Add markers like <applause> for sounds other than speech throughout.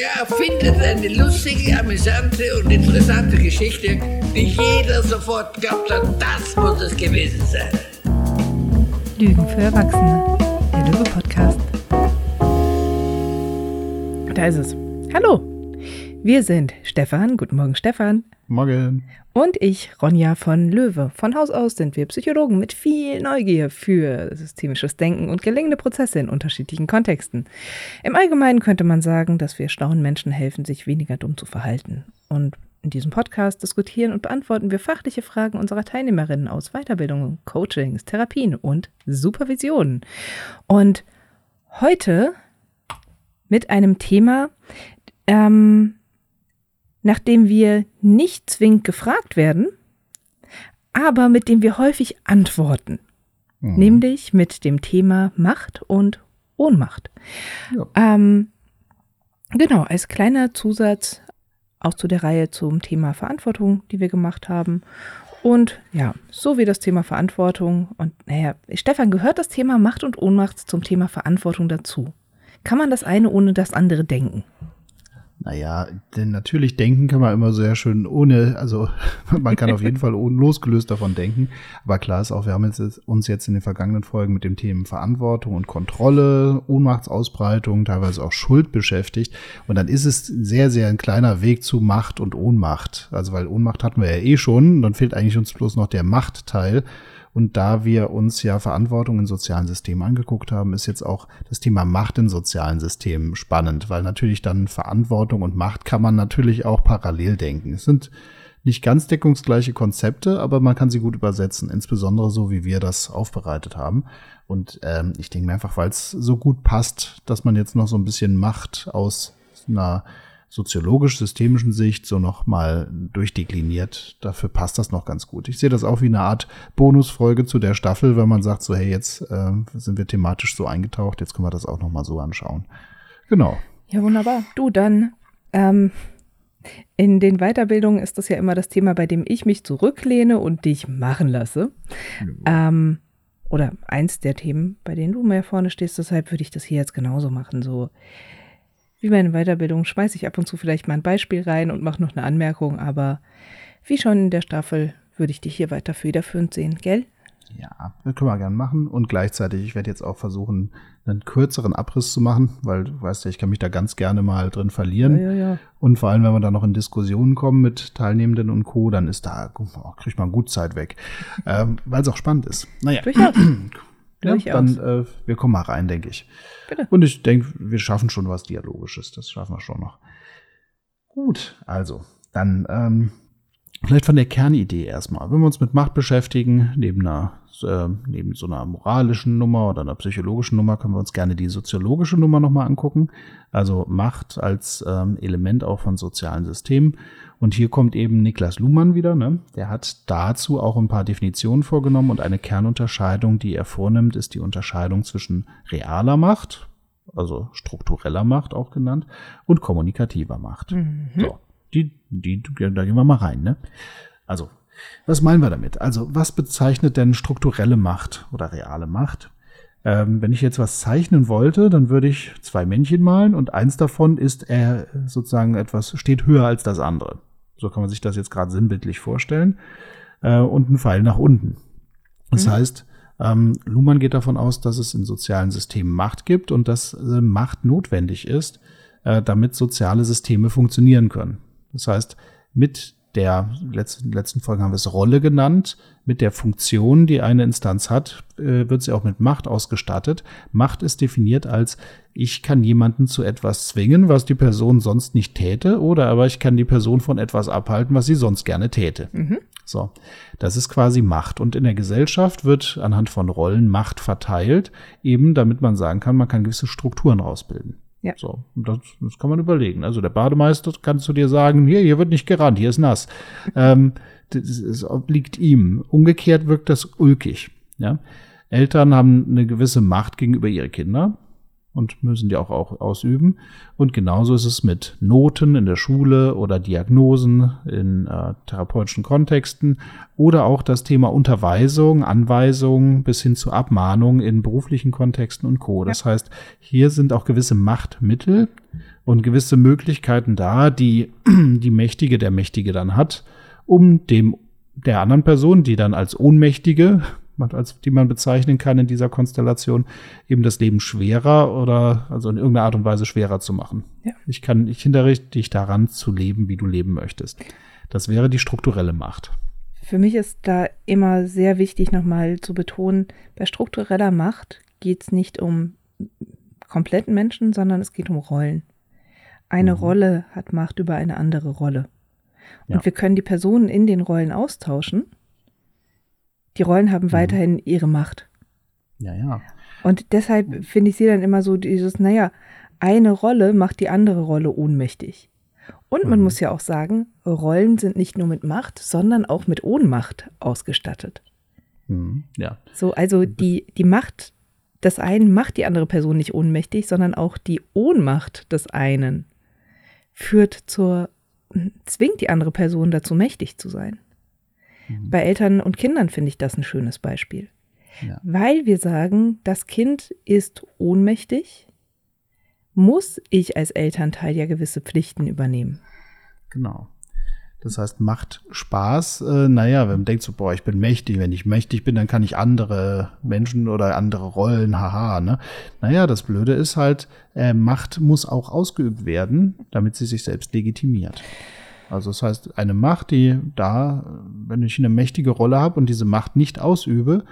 Der erfindet eine lustige, amüsante und interessante Geschichte, die jeder sofort glaubt hat, das muss es gewesen sein. Lügen für Erwachsene, der Löwe-Podcast. Da ist es. Hallo, wir sind Stefan. Guten Morgen, Stefan. Morgen. Und ich, Ronja von Löwe. Von Haus aus sind wir Psychologen mit viel Neugier für systemisches Denken und gelingende Prozesse in unterschiedlichen Kontexten. Im Allgemeinen könnte man sagen, dass wir schlauen Menschen helfen, sich weniger dumm zu verhalten. Und in diesem Podcast diskutieren und beantworten wir fachliche Fragen unserer Teilnehmerinnen aus Weiterbildungen, Coachings, Therapien und Supervisionen. Und heute mit einem Thema, ähm, nachdem wir nicht zwingend gefragt werden, aber mit dem wir häufig antworten. Mhm. Nämlich mit dem Thema Macht und Ohnmacht. Ja. Ähm, genau, als kleiner Zusatz auch zu der Reihe zum Thema Verantwortung, die wir gemacht haben. Und ja, so wie das Thema Verantwortung und naja, Stefan, gehört das Thema Macht und Ohnmacht zum Thema Verantwortung dazu? Kann man das eine ohne das andere denken? Naja, denn natürlich denken kann man immer sehr schön ohne, also <laughs> man kann auf jeden Fall losgelöst davon denken. Aber klar ist auch, wir haben jetzt, uns jetzt in den vergangenen Folgen mit dem Themen Verantwortung und Kontrolle, Ohnmachtsausbreitung, teilweise auch Schuld beschäftigt. Und dann ist es sehr, sehr ein kleiner Weg zu Macht und Ohnmacht. Also weil Ohnmacht hatten wir ja eh schon, dann fehlt eigentlich uns bloß noch der Machtteil. Und da wir uns ja Verantwortung in sozialen Systemen angeguckt haben, ist jetzt auch das Thema Macht in sozialen Systemen spannend, weil natürlich dann Verantwortung und Macht kann man natürlich auch parallel denken. Es sind nicht ganz deckungsgleiche Konzepte, aber man kann sie gut übersetzen, insbesondere so, wie wir das aufbereitet haben. Und ähm, ich denke mir einfach, weil es so gut passt, dass man jetzt noch so ein bisschen Macht aus einer soziologisch-systemischen Sicht so nochmal durchdekliniert. Dafür passt das noch ganz gut. Ich sehe das auch wie eine Art Bonusfolge zu der Staffel, wenn man sagt, so hey, jetzt äh, sind wir thematisch so eingetaucht, jetzt können wir das auch nochmal so anschauen. Genau. Ja, wunderbar. Du dann. Ähm, in den Weiterbildungen ist das ja immer das Thema, bei dem ich mich zurücklehne und dich machen lasse. Ja. Ähm, oder eins der Themen, bei denen du mehr vorne stehst. Deshalb würde ich das hier jetzt genauso machen. So, wie meine Weiterbildung schmeiße ich ab und zu vielleicht mal ein Beispiel rein und mache noch eine Anmerkung, aber wie schon in der Staffel würde ich dich hier weiter federführend sehen, gell? Ja, das können wir gerne machen. Und gleichzeitig, ich werde jetzt auch versuchen, einen kürzeren Abriss zu machen, weil du weißt ja, ich kann mich da ganz gerne mal drin verlieren. Ja, ja, ja. Und vor allem, wenn wir da noch in Diskussionen kommen mit Teilnehmenden und Co., dann ist da, oh, kriegt man gut Zeit weg. <laughs> ähm, weil es auch spannend ist. Naja. <clears throat> Durchaus. Ja, dann äh, wir kommen mal rein, denke ich. Bitte. Und ich denke, wir schaffen schon was Dialogisches. Das schaffen wir schon noch. Gut, also dann ähm, vielleicht von der Kernidee erstmal. Wenn wir uns mit Macht beschäftigen, neben einer äh, neben so einer moralischen Nummer oder einer psychologischen Nummer, können wir uns gerne die soziologische Nummer nochmal angucken. Also Macht als ähm, Element auch von sozialen Systemen. Und hier kommt eben Niklas Luhmann wieder. Ne? Der hat dazu auch ein paar Definitionen vorgenommen und eine Kernunterscheidung, die er vornimmt, ist die Unterscheidung zwischen realer Macht, also struktureller Macht auch genannt, und kommunikativer Macht. Mhm. So, die, die, da gehen wir mal rein. Ne? Also, was meinen wir damit? Also, was bezeichnet denn strukturelle Macht oder reale Macht? Ähm, wenn ich jetzt was zeichnen wollte, dann würde ich zwei Männchen malen und eins davon ist äh, sozusagen etwas, steht höher als das andere. So kann man sich das jetzt gerade sinnbildlich vorstellen. Äh, und ein Pfeil nach unten. Das mhm. heißt, ähm, Luhmann geht davon aus, dass es in sozialen Systemen Macht gibt und dass äh, Macht notwendig ist, äh, damit soziale Systeme funktionieren können. Das heißt, mit der letzten, letzten Folge haben wir es Rolle genannt. Mit der Funktion, die eine Instanz hat, äh, wird sie auch mit Macht ausgestattet. Macht ist definiert als, ich kann jemanden zu etwas zwingen, was die Person sonst nicht täte, oder aber ich kann die Person von etwas abhalten, was sie sonst gerne täte. Mhm. So, das ist quasi Macht. Und in der Gesellschaft wird anhand von Rollen Macht verteilt, eben damit man sagen kann, man kann gewisse Strukturen rausbilden. Ja. So, das, das kann man überlegen. Also der Bademeister kannst du dir sagen, hier, hier wird nicht gerannt, hier ist nass. <laughs> ähm, das, das obliegt ihm. Umgekehrt wirkt das ulkig. Ja? Eltern haben eine gewisse Macht gegenüber ihren Kindern. Und müssen die auch, auch ausüben. Und genauso ist es mit Noten in der Schule oder Diagnosen in äh, therapeutischen Kontexten oder auch das Thema Unterweisung, Anweisung bis hin zu Abmahnung in beruflichen Kontexten und Co. Das ja. heißt, hier sind auch gewisse Machtmittel und gewisse Möglichkeiten da, die <clears throat> die Mächtige, der Mächtige dann hat, um dem der anderen Person, die dann als Ohnmächtige als die man bezeichnen kann in dieser Konstellation, eben das Leben schwerer oder also in irgendeiner Art und Weise schwerer zu machen. Ja. Ich kann, ich hinterrichte dich daran zu leben, wie du leben möchtest. Das wäre die strukturelle Macht. Für mich ist da immer sehr wichtig, nochmal zu betonen, bei struktureller Macht geht es nicht um kompletten Menschen, sondern es geht um Rollen. Eine mhm. Rolle hat Macht über eine andere Rolle. Und ja. wir können die Personen in den Rollen austauschen die Rollen haben mhm. weiterhin ihre Macht. Ja, ja. Und deshalb finde ich sie dann immer so dieses, naja, eine Rolle macht die andere Rolle ohnmächtig. Und man mhm. muss ja auch sagen, Rollen sind nicht nur mit Macht, sondern auch mit Ohnmacht ausgestattet. Mhm. Ja. So, also die, die Macht des einen macht die andere Person nicht ohnmächtig, sondern auch die Ohnmacht des einen führt zur, zwingt die andere Person dazu, mächtig zu sein. Mhm. Bei Eltern und Kindern finde ich das ein schönes Beispiel. Ja. Weil wir sagen, das Kind ist ohnmächtig, muss ich als Elternteil ja gewisse Pflichten übernehmen. Genau. Das heißt, macht Spaß. Äh, naja, wenn man denkt so, boah, ich bin mächtig. Wenn ich mächtig bin, dann kann ich andere Menschen oder andere Rollen, haha, ne? Naja, das Blöde ist halt, äh, Macht muss auch ausgeübt werden, damit sie sich selbst legitimiert. Also das heißt, eine Macht, die da, wenn ich eine mächtige Rolle habe und diese Macht nicht ausübe,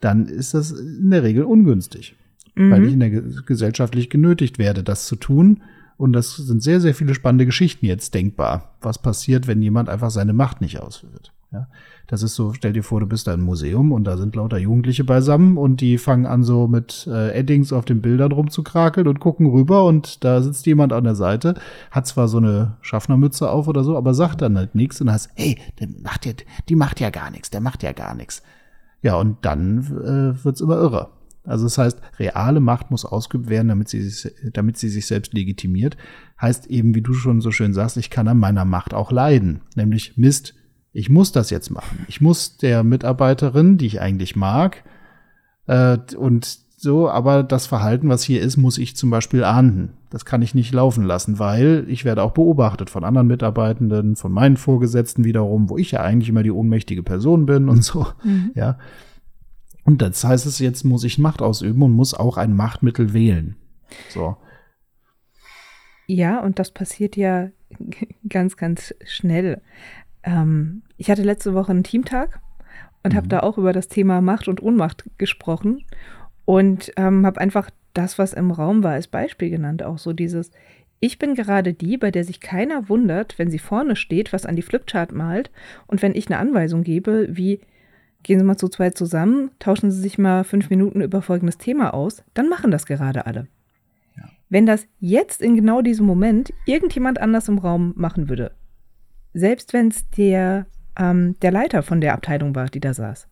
dann ist das in der Regel ungünstig, mhm. weil ich in der gesellschaftlich genötigt werde, das zu tun. Und das sind sehr, sehr viele spannende Geschichten jetzt denkbar. Was passiert, wenn jemand einfach seine Macht nicht ausführt? Ja. Das ist so, stell dir vor, du bist da im Museum und da sind lauter Jugendliche beisammen und die fangen an so mit äh, Eddings auf den Bildern rumzukrakeln und gucken rüber und da sitzt jemand an der Seite, hat zwar so eine Schaffnermütze auf oder so, aber sagt dann halt nichts und heißt, hey, der macht ja, die macht ja gar nichts, der macht ja gar nichts. Ja, und dann äh, wird's immer irrer. Also das heißt, reale Macht muss ausgeübt werden, damit sie, damit sie sich selbst legitimiert. Heißt eben, wie du schon so schön sagst, ich kann an meiner Macht auch leiden. Nämlich Mist, ich muss das jetzt machen. Ich muss der Mitarbeiterin, die ich eigentlich mag, äh, und so, aber das Verhalten, was hier ist, muss ich zum Beispiel ahnden. Das kann ich nicht laufen lassen, weil ich werde auch beobachtet von anderen Mitarbeitenden, von meinen Vorgesetzten wiederum, wo ich ja eigentlich immer die ohnmächtige Person bin und so. Mhm. Ja. Und das heißt es, jetzt muss ich Macht ausüben und muss auch ein Machtmittel wählen. So. Ja, und das passiert ja <laughs> ganz, ganz schnell. Ähm, ich hatte letzte Woche einen Teamtag und mhm. habe da auch über das Thema Macht und Ohnmacht gesprochen und ähm, habe einfach das, was im Raum war, als Beispiel genannt. Auch so dieses, ich bin gerade die, bei der sich keiner wundert, wenn sie vorne steht, was an die Flipchart malt und wenn ich eine Anweisung gebe, wie gehen Sie mal zu zweit zusammen, tauschen Sie sich mal fünf Minuten über folgendes Thema aus, dann machen das gerade alle. Ja. Wenn das jetzt in genau diesem Moment irgendjemand anders im Raum machen würde, selbst wenn es der, ähm, der Leiter von der Abteilung war, die da saß,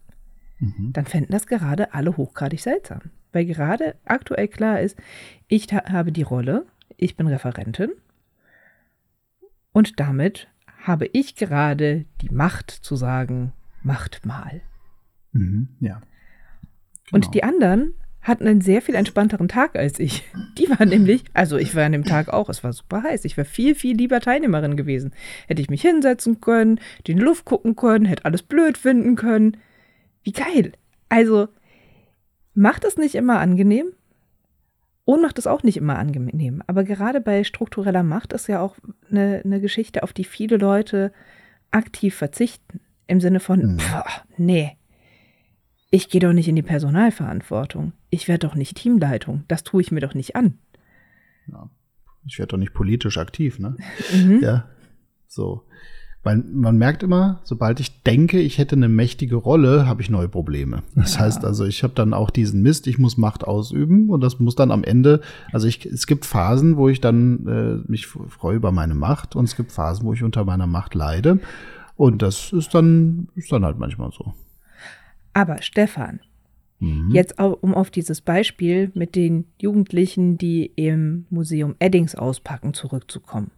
mhm. dann fänden das gerade alle hochgradig seltsam. Weil gerade aktuell klar ist, ich habe die Rolle, ich bin Referentin und damit habe ich gerade die Macht zu sagen, macht mal. Mhm, ja. Genau. Und die anderen hatten einen sehr viel entspannteren Tag als ich. Die waren nämlich, also ich war an dem Tag auch, es war super heiß. Ich wäre viel, viel lieber Teilnehmerin gewesen. Hätte ich mich hinsetzen können, in die Luft gucken können, hätte alles blöd finden können. Wie geil. Also, macht es nicht immer angenehm. Ohnmacht ist auch nicht immer angenehm. Aber gerade bei struktureller Macht ist ja auch eine, eine Geschichte, auf die viele Leute aktiv verzichten. Im Sinne von, mhm. pff, nee, ich gehe doch nicht in die Personalverantwortung. Ich werde doch nicht Teamleitung. Das tue ich mir doch nicht an. Ja. Ich werde doch nicht politisch aktiv, ne? Mhm. Ja. So. Weil man merkt immer, sobald ich denke, ich hätte eine mächtige Rolle, habe ich neue Probleme. Das ja. heißt also, ich habe dann auch diesen Mist, ich muss Macht ausüben und das muss dann am Ende, also ich, es gibt Phasen, wo ich dann äh, mich freue über meine Macht und es gibt Phasen, wo ich unter meiner Macht leide und das ist dann, ist dann halt manchmal so. Aber Stefan, Mhm. Jetzt, um auf dieses Beispiel mit den Jugendlichen, die im Museum Eddings auspacken, zurückzukommen.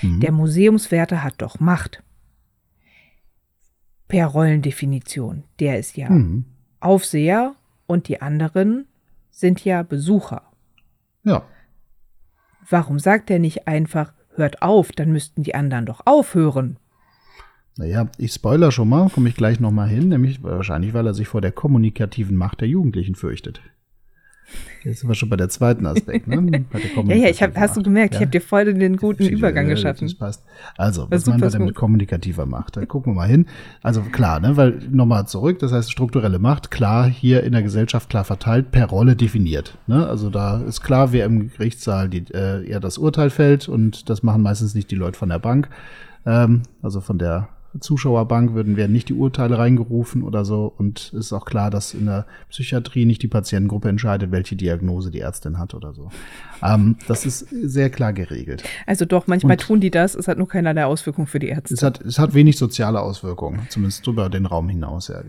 Mhm. Der Museumswärter hat doch Macht. Per Rollendefinition. Der ist ja mhm. Aufseher und die anderen sind ja Besucher. Ja. Warum sagt er nicht einfach, hört auf, dann müssten die anderen doch aufhören? Naja, ich spoiler schon mal, komme ich gleich nochmal hin, nämlich wahrscheinlich, weil er sich vor der kommunikativen Macht der Jugendlichen fürchtet. Jetzt sind wir schon bei der zweiten Aspekt, ne? <laughs> ja, ja, ich hab, hast du gemerkt, ja? ich habe dir voll den guten Übergang geschaffen. Das passt. Also, was meinen wir denn mit kommunikativer Macht? Da gucken wir mal hin. Also klar, ne, weil nochmal zurück, das heißt strukturelle Macht, klar hier in der Gesellschaft klar verteilt, per Rolle definiert. Ne? Also da ist klar, wer im Gerichtssaal die, äh, eher das Urteil fällt und das machen meistens nicht die Leute von der Bank, ähm, also von der Zuschauerbank würden, werden nicht die Urteile reingerufen oder so. Und es ist auch klar, dass in der Psychiatrie nicht die Patientengruppe entscheidet, welche Diagnose die Ärztin hat oder so. Ähm, das ist sehr klar geregelt. Also doch, manchmal und tun die das, es hat nur keinerlei Auswirkung für die Ärzte. Es hat, es hat wenig soziale Auswirkungen, zumindest über den Raum hinaus. Ja.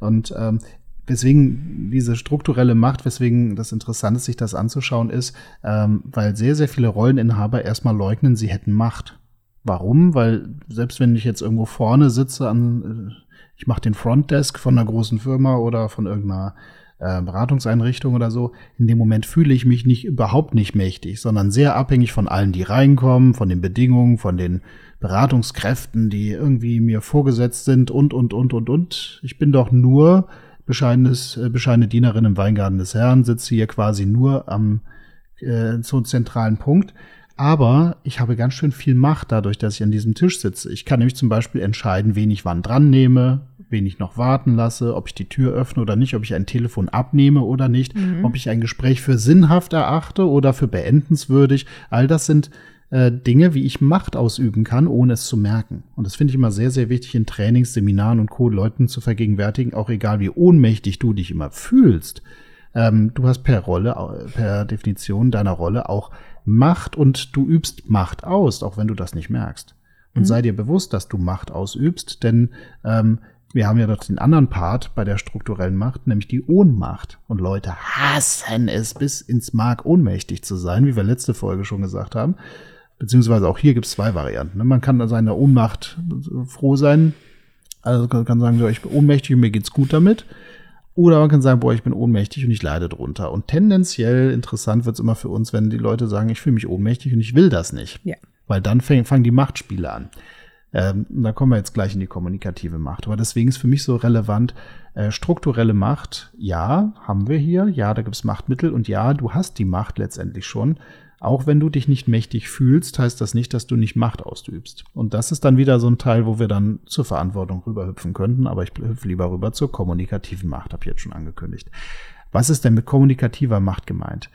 Und ähm, Weswegen diese strukturelle Macht, weswegen das interessant ist, sich das anzuschauen, ist, ähm, weil sehr, sehr viele Rolleninhaber erstmal leugnen, sie hätten Macht. Warum? Weil selbst wenn ich jetzt irgendwo vorne sitze an, äh, ich mache den Frontdesk von einer großen Firma oder von irgendeiner äh, Beratungseinrichtung oder so, in dem Moment fühle ich mich nicht überhaupt nicht mächtig, sondern sehr abhängig von allen, die reinkommen, von den Bedingungen, von den Beratungskräften, die irgendwie mir vorgesetzt sind und und und und und. Ich bin doch nur bescheidenes, äh, bescheidene Dienerin im Weingarten des Herrn, sitze hier quasi nur am äh, so zentralen Punkt aber ich habe ganz schön viel Macht dadurch, dass ich an diesem Tisch sitze. Ich kann nämlich zum Beispiel entscheiden, wen ich wann dran nehme, wen ich noch warten lasse, ob ich die Tür öffne oder nicht, ob ich ein Telefon abnehme oder nicht, mhm. ob ich ein Gespräch für sinnhaft erachte oder für beendenswürdig. All das sind äh, Dinge, wie ich Macht ausüben kann, ohne es zu merken. Und das finde ich immer sehr, sehr wichtig in Trainings, Seminaren und Co. Leuten zu vergegenwärtigen, auch egal wie ohnmächtig du dich immer fühlst. Ähm, du hast per Rolle, per Definition deiner Rolle auch Macht und du übst Macht aus, auch wenn du das nicht merkst. Und mhm. sei dir bewusst, dass du Macht ausübst, denn ähm, wir haben ja dort den anderen Part bei der strukturellen Macht, nämlich die Ohnmacht. Und Leute hassen es bis ins Mark ohnmächtig zu sein, wie wir letzte Folge schon gesagt haben. Beziehungsweise auch hier gibt es zwei Varianten. Ne? Man kann an seiner Ohnmacht froh sein. Also kann sagen, so, ich bin ohnmächtig und mir geht's gut damit. Oder man kann sagen, boah, ich bin ohnmächtig und ich leide drunter. Und tendenziell interessant wird's immer für uns, wenn die Leute sagen, ich fühle mich ohnmächtig und ich will das nicht. Ja. Weil dann fang, fangen die Machtspiele an. Ähm, da kommen wir jetzt gleich in die kommunikative Macht. Aber deswegen ist für mich so relevant, äh, strukturelle Macht, ja, haben wir hier, ja, da gibt's Machtmittel und ja, du hast die Macht letztendlich schon. Auch wenn du dich nicht mächtig fühlst, heißt das nicht, dass du nicht Macht ausübst. Und das ist dann wieder so ein Teil, wo wir dann zur Verantwortung rüberhüpfen könnten, aber ich hüpfe lieber rüber zur kommunikativen Macht, habe ich jetzt schon angekündigt. Was ist denn mit kommunikativer Macht gemeint?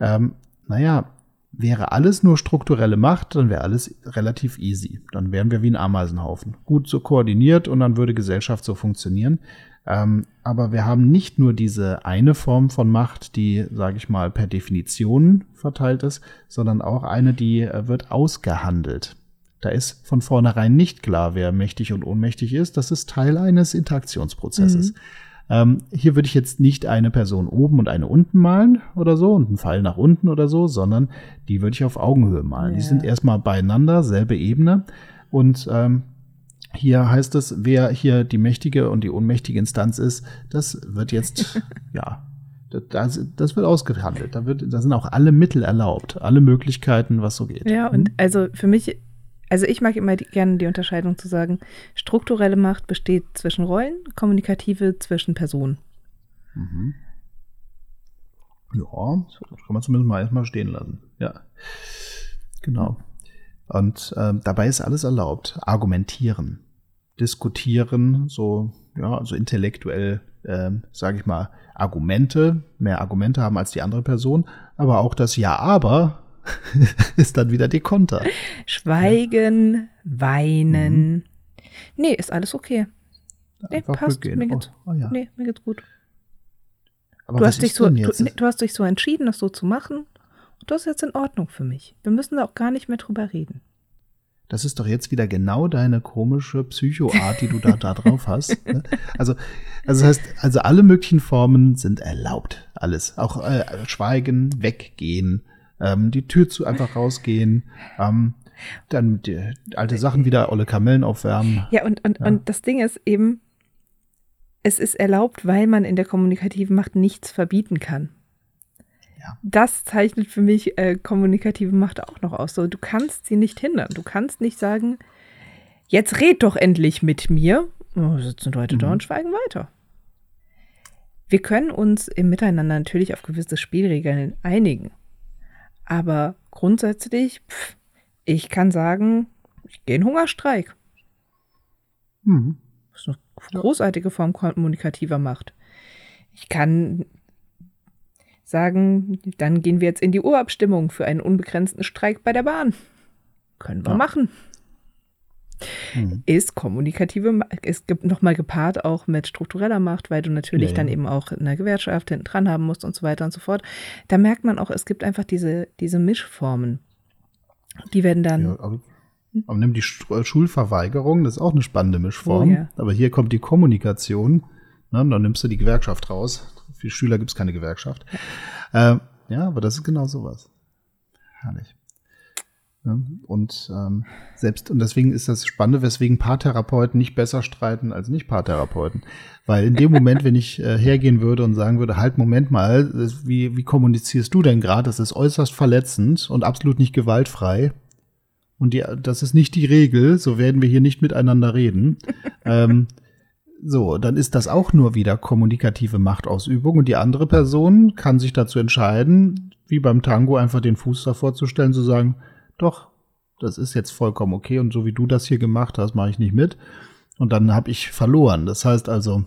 Ähm, naja, wäre alles nur strukturelle Macht, dann wäre alles relativ easy. Dann wären wir wie ein Ameisenhaufen. Gut so koordiniert und dann würde Gesellschaft so funktionieren. Ähm, aber wir haben nicht nur diese eine Form von Macht, die, sage ich mal, per Definition verteilt ist, sondern auch eine, die äh, wird ausgehandelt. Da ist von vornherein nicht klar, wer mächtig und ohnmächtig ist. Das ist Teil eines Interaktionsprozesses. Mhm. Ähm, hier würde ich jetzt nicht eine Person oben und eine unten malen oder so und einen Pfeil nach unten oder so, sondern die würde ich auf Augenhöhe malen. Ja. Die sind erstmal beieinander, selbe Ebene. Und ähm, hier heißt es, wer hier die mächtige und die ohnmächtige Instanz ist, das wird jetzt, <laughs> ja, das, das wird ausgehandelt. Da, wird, da sind auch alle Mittel erlaubt, alle Möglichkeiten, was so geht. Ja, und hm? also für mich, also ich mag immer die, gerne die Unterscheidung zu sagen, strukturelle Macht besteht zwischen Rollen, kommunikative zwischen Personen. Mhm. Ja, das kann man zumindest mal erstmal stehen lassen. Ja, genau. Und äh, dabei ist alles erlaubt. Argumentieren, diskutieren, so, ja, also intellektuell, äh, sage ich mal, Argumente, mehr Argumente haben als die andere Person, aber auch das Ja, aber <laughs> ist dann wieder die Konter. Schweigen, ja. weinen. Mhm. Nee, ist alles okay. Nee, Einfach passt. Mir geht's, oh, oh, ja. nee, mir geht's gut. Aber du, hast dich so, du, du, hast dich so entschieden, das so zu machen. Und das ist jetzt in Ordnung für mich. Wir müssen da auch gar nicht mehr drüber reden. das ist doch jetzt wieder genau deine komische Psychoart, die du da, da drauf hast. <laughs> Ne? Also, also das heißt, also alle möglichen Formen sind erlaubt. Alles. Auch äh, schweigen, weggehen, ähm, die Tür zu einfach rausgehen, ähm, dann die, alte Sachen wieder, olle Kamellen aufwärmen. Ja, und, und, ja. und das Ding ist eben, es ist erlaubt, weil man in der kommunikativen Macht nichts verbieten kann. Ja. Das zeichnet für mich äh, kommunikative Macht auch noch aus. So, du kannst sie nicht hindern. Du kannst nicht sagen, jetzt red doch endlich mit mir. Oh, sitzen Leute mhm. da und schweigen weiter. Wir können uns im Miteinander natürlich auf gewisse Spielregeln einigen. Aber grundsätzlich, pff, ich kann sagen, ich gehe in Hungerstreik. Mhm. Das ist eine großartige Form kommunikativer Macht. Ich kann sagen, dann gehen wir jetzt in die Urabstimmung für einen unbegrenzten Streik bei der Bahn. Können wir ja. machen. Mhm. Ist kommunikative, ist nochmal gepaart auch mit struktureller Macht, weil du natürlich ja, dann eben auch eine Gewerkschaft hinten dran haben musst und so weiter und so fort. Da merkt man auch, es gibt einfach diese, diese Mischformen. Die werden dann. Ja, aber, aber nimm die Schulverweigerung, das ist auch eine spannende Mischform. Oh. Aber hier kommt die Kommunikation. Ne, dann nimmst du die Gewerkschaft raus. Für Schüler gibt es keine Gewerkschaft. Ja. Äh, ja, aber das ist genau sowas. Herrlich. Und ähm, selbst, und deswegen ist das Spannende, weswegen Paartherapeuten nicht besser streiten als nicht Paartherapeuten. Weil in dem Moment, wenn ich äh, hergehen würde und sagen würde, halt, Moment mal, wie, wie kommunizierst du denn gerade? Das ist äußerst verletzend und absolut nicht gewaltfrei. Und die, das ist nicht die Regel, so werden wir hier nicht miteinander reden. ähm, so, dann ist das auch nur wieder kommunikative Machtausübung und die andere Person kann sich dazu entscheiden, wie beim Tango einfach den Fuß davor zu stellen, zu sagen, doch, das ist jetzt vollkommen okay und so wie du das hier gemacht hast, mache ich nicht mit. Und dann habe ich verloren. Das heißt also,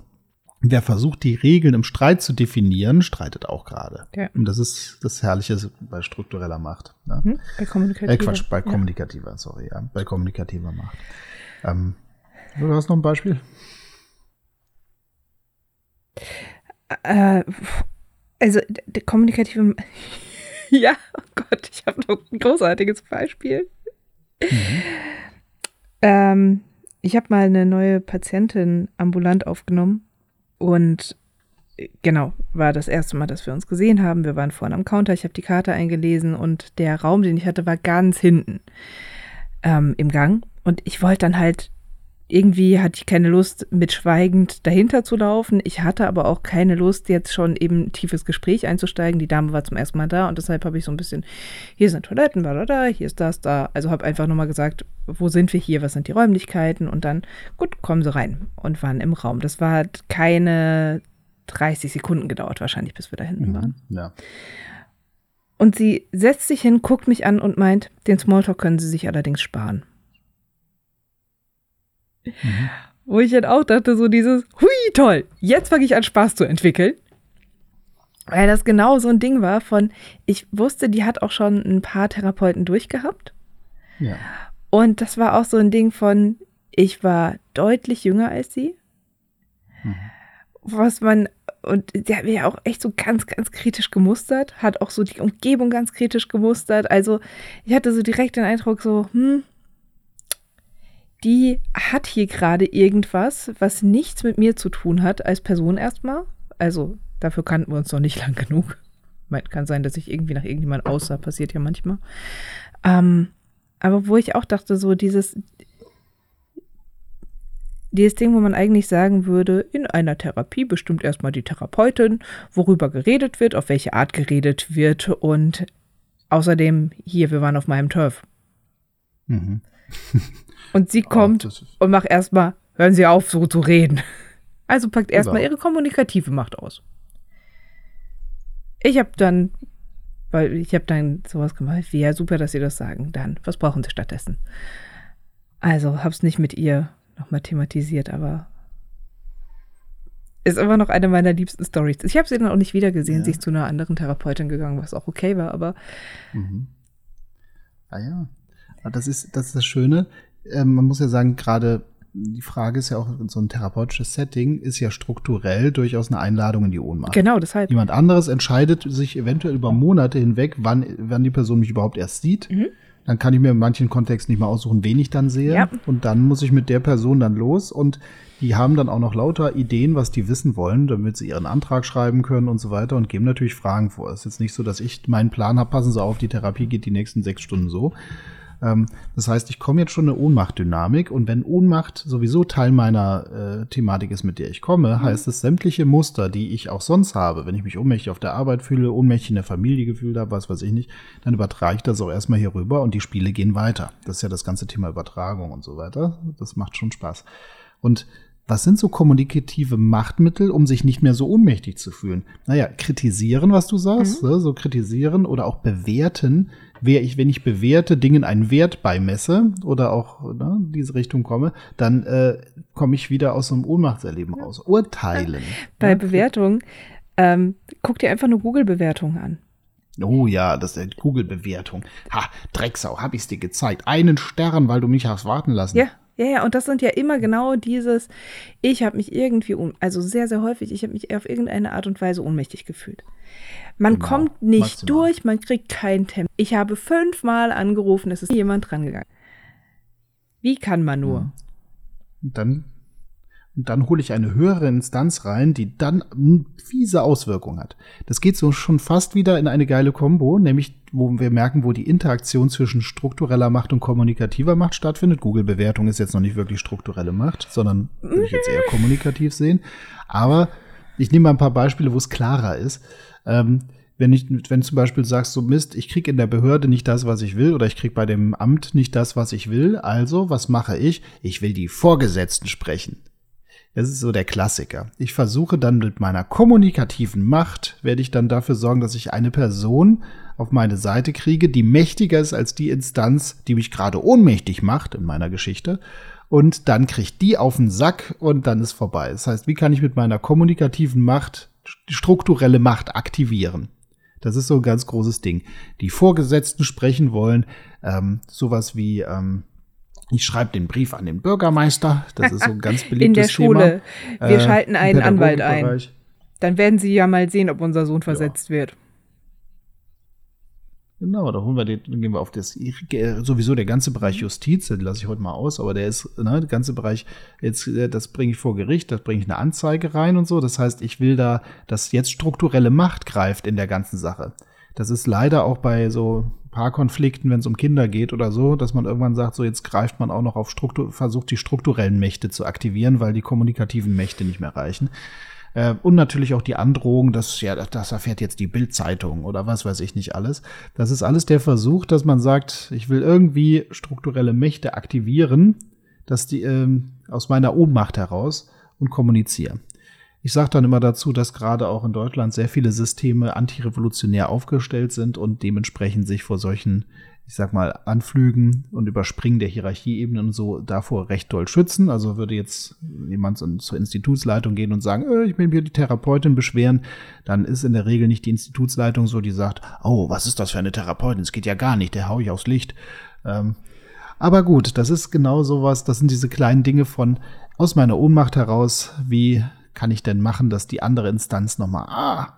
wer versucht, die Regeln im Streit zu definieren, streitet auch gerade. Ja. Und das ist das Herrliche bei struktureller Macht. Ne? Hm, bei kommunikativer. Äh, Quatsch, bei ja. kommunikativer, sorry, ja, bei kommunikativer Macht. Ähm, du hast noch ein Beispiel? Äh, also der kommunikative, <laughs> ja, oh Gott, ich habe noch ein großartiges Beispiel. Mhm. Ähm, ich habe mal eine neue Patientin ambulant aufgenommen und genau, war das erste Mal, dass wir uns gesehen haben. Wir waren vorne am Counter, ich habe die Karte eingelesen und der Raum, den ich hatte, war ganz hinten ähm, im Gang. Und ich wollte dann halt irgendwie hatte ich keine Lust, mit schweigend dahinter zu laufen. Ich hatte aber auch keine Lust, jetzt schon eben tiefes Gespräch einzusteigen. Die Dame war zum ersten Mal da und deshalb habe ich so ein bisschen, hier sind Toiletten, da, da, hier ist das, da. Also habe einfach nochmal gesagt, wo sind wir hier, was sind die Räumlichkeiten und dann, gut, kommen Sie rein und waren im Raum. Das war keine 30 Sekunden gedauert wahrscheinlich, bis wir da hinten mhm, waren. Ja. Und sie setzt sich hin, guckt mich an und meint, den Smalltalk können Sie sich allerdings sparen. Mhm. Wo ich dann auch dachte, so dieses, hui, toll, jetzt fange ich an Spaß zu entwickeln. Weil das genau so ein Ding war von, ich wusste, die hat auch schon ein paar Therapeuten durchgehabt. Ja. Und das war auch so ein Ding von, ich war deutlich jünger als sie. Mhm. Was man, und der hat mich auch echt so ganz, ganz kritisch gemustert, hat auch so die Umgebung ganz kritisch gemustert. Also ich hatte so direkt den Eindruck, so, hm, die hat hier gerade irgendwas, was nichts mit mir zu tun hat als Person erstmal. Also dafür kannten wir uns noch nicht <laughs> lang genug. Kann sein, dass ich irgendwie nach irgendjemand aussah, passiert ja manchmal. Ähm, aber wo ich auch dachte, so dieses, dieses Ding, wo man eigentlich sagen würde, in einer Therapie bestimmt erstmal die Therapeutin, worüber geredet wird, auf welche Art geredet wird und außerdem hier, wir waren auf meinem Turf. Mhm. <laughs> Und sie kommt oh, und macht erstmal, hören Sie auf, so zu reden. <laughs> Also packt erstmal ihre kommunikative Macht aus. Ich habe dann, weil ich habe dann sowas gemacht, wie ja, super, dass Sie das sagen. Dann, was brauchen Sie stattdessen? Also habe es nicht mit ihr nochmal thematisiert, aber ist immer noch eine meiner liebsten Stories. Ich habe sie dann auch nicht wiedergesehen. Ja. Sie ist zu einer anderen Therapeutin gegangen, was auch okay war, aber. Mhm. Ah ja. Das ist, das ist das Schöne äh, man muss ja sagen, gerade die Frage ist ja auch, so ein therapeutisches Setting ist ja strukturell durchaus eine Einladung in die Ohnmacht. Genau, deshalb. Jemand anderes entscheidet sich eventuell über Monate hinweg, wann, wann die Person mich überhaupt erst sieht. Mhm. dann kann ich mir in manchen Kontexten nicht mal aussuchen, wen ich dann sehe. Ja. Und dann muss ich mit der Person dann los und die haben dann auch noch lauter Ideen, was die wissen wollen, damit sie ihren Antrag schreiben können und so weiter und geben natürlich Fragen vor. Es ist jetzt nicht so, dass ich meinen Plan habe, passen Sie auf, die Therapie geht die nächsten sechs Stunden so, ähm, das heißt, ich komme jetzt schon eine Ohnmachtdynamik und wenn Ohnmacht sowieso Teil meiner äh, Thematik ist, mit der ich komme, mhm. heißt es, sämtliche Muster, die ich auch sonst habe, wenn ich mich ohnmächtig auf der Arbeit fühle, ohnmächtig in der Familie gefühlt habe, was weiß ich nicht, dann übertrage ich das auch erstmal hier rüber und die Spiele gehen weiter. Das ist ja das ganze Thema Übertragung und so weiter. Das macht schon Spaß. Und was sind so kommunikative Machtmittel, um sich nicht mehr so ohnmächtig zu fühlen? Naja, kritisieren, was du sagst, mhm. so kritisieren oder auch bewerten. Wer ich, wenn ich bewerte, Dingen einen Wert beimesse oder auch ne, in diese Richtung komme, dann äh, komme ich wieder aus so einem Ohnmachtserleben raus. Urteilen. Bei ja? Bewertung, ähm, guck dir einfach eine Google-Bewertung an. Oh ja, das ist Google-Bewertung. Ha, Drecksau, hab ich's dir gezeigt. Einen Stern, weil du mich hast warten lassen. Ja, ja, ja, und das sind ja immer genau dieses, ich habe mich irgendwie, also sehr, sehr häufig, ich habe mich auf irgendeine Art und Weise ohnmächtig gefühlt. Man genau, kommt nicht maximal. durch, man kriegt keinen Termin. Ich habe fünfmal angerufen, es ist jemand drangegangen. Wie kann man nur? Hm. Und dann und dann hole ich eine höhere Instanz rein, die dann fiese Auswirkungen hat. Das geht so schon fast wieder in eine geile Kombo, nämlich wo wir merken, wo die Interaktion zwischen struktureller Macht und kommunikativer Macht stattfindet. Google-Bewertung ist jetzt noch nicht wirklich strukturelle Macht, sondern würde ich jetzt eher <laughs> kommunikativ sehen. Aber ich nehme mal ein paar Beispiele, wo es klarer ist. Ähm, wenn ich, wenn zum Beispiel sagst, so Mist, ich krieg in der Behörde nicht das, was ich will, oder ich krieg bei dem Amt nicht das, was ich will, also was mache ich? Ich will die Vorgesetzten sprechen. Das ist so der Klassiker. Ich versuche dann mit meiner kommunikativen Macht, werde ich dann dafür sorgen, dass ich eine Person auf meine Seite kriege, die mächtiger ist als die Instanz, die mich gerade ohnmächtig macht in meiner Geschichte. Und dann kriegt die auf den Sack und dann ist vorbei. Das heißt, wie kann ich mit meiner kommunikativen Macht strukturelle Macht aktivieren? Das ist so ein ganz großes Ding. Die Vorgesetzten sprechen wollen, ähm, sowas wie ähm, ich schreibe den Brief an den Bürgermeister. Das ist so ein ganz <laughs> beliebtes Thema. In der Schule. Thema. Wir äh, schalten einen Anwalt ein. Dann werden Sie ja mal sehen, ob unser Sohn versetzt ja. wird. Genau, da holen wir den, dann gehen wir auf das sowieso der ganze Bereich Justiz, den lasse ich heute mal aus, aber der ist, ne, der ganze Bereich, jetzt, äh, das bringe ich vor Gericht, das bringe ich eine Anzeige rein und so. Das heißt, ich will da, dass jetzt strukturelle Macht greift in der ganzen Sache. Das ist leider auch bei so Paarkonflikten, wenn es um Kinder geht oder so, dass man irgendwann sagt, so jetzt greift man auch noch auf Struktur, versucht die strukturellen Mächte zu aktivieren, weil die kommunikativen Mächte nicht mehr reichen. Äh, und natürlich auch die Androhung, dass ja, das erfährt jetzt die Bildzeitung oder was weiß ich nicht alles. Das ist alles der Versuch, dass man sagt, ich will irgendwie strukturelle Mächte aktivieren, dass die ähm, aus meiner Ohnmacht heraus und kommuniziere. Ich sage dann immer dazu, dass gerade auch in Deutschland sehr viele Systeme antirevolutionär aufgestellt sind und dementsprechend sich vor solchen, ich sag mal, Anflügen und Überspringen der Hierarchieebenen und so davor recht doll schützen. Also würde jetzt jemand zur Institutsleitung gehen und sagen, äh, ich will mir die Therapeutin beschweren, dann ist in der Regel nicht die Institutsleitung so, die sagt, oh, was ist das für eine Therapeutin? Es geht ja gar nicht, der hau ich aufs Licht. Ähm, aber gut, das ist genau sowas, das sind diese kleinen Dinge von aus meiner Ohnmacht heraus, wie kann ich denn machen, dass die andere Instanz nochmal, ah,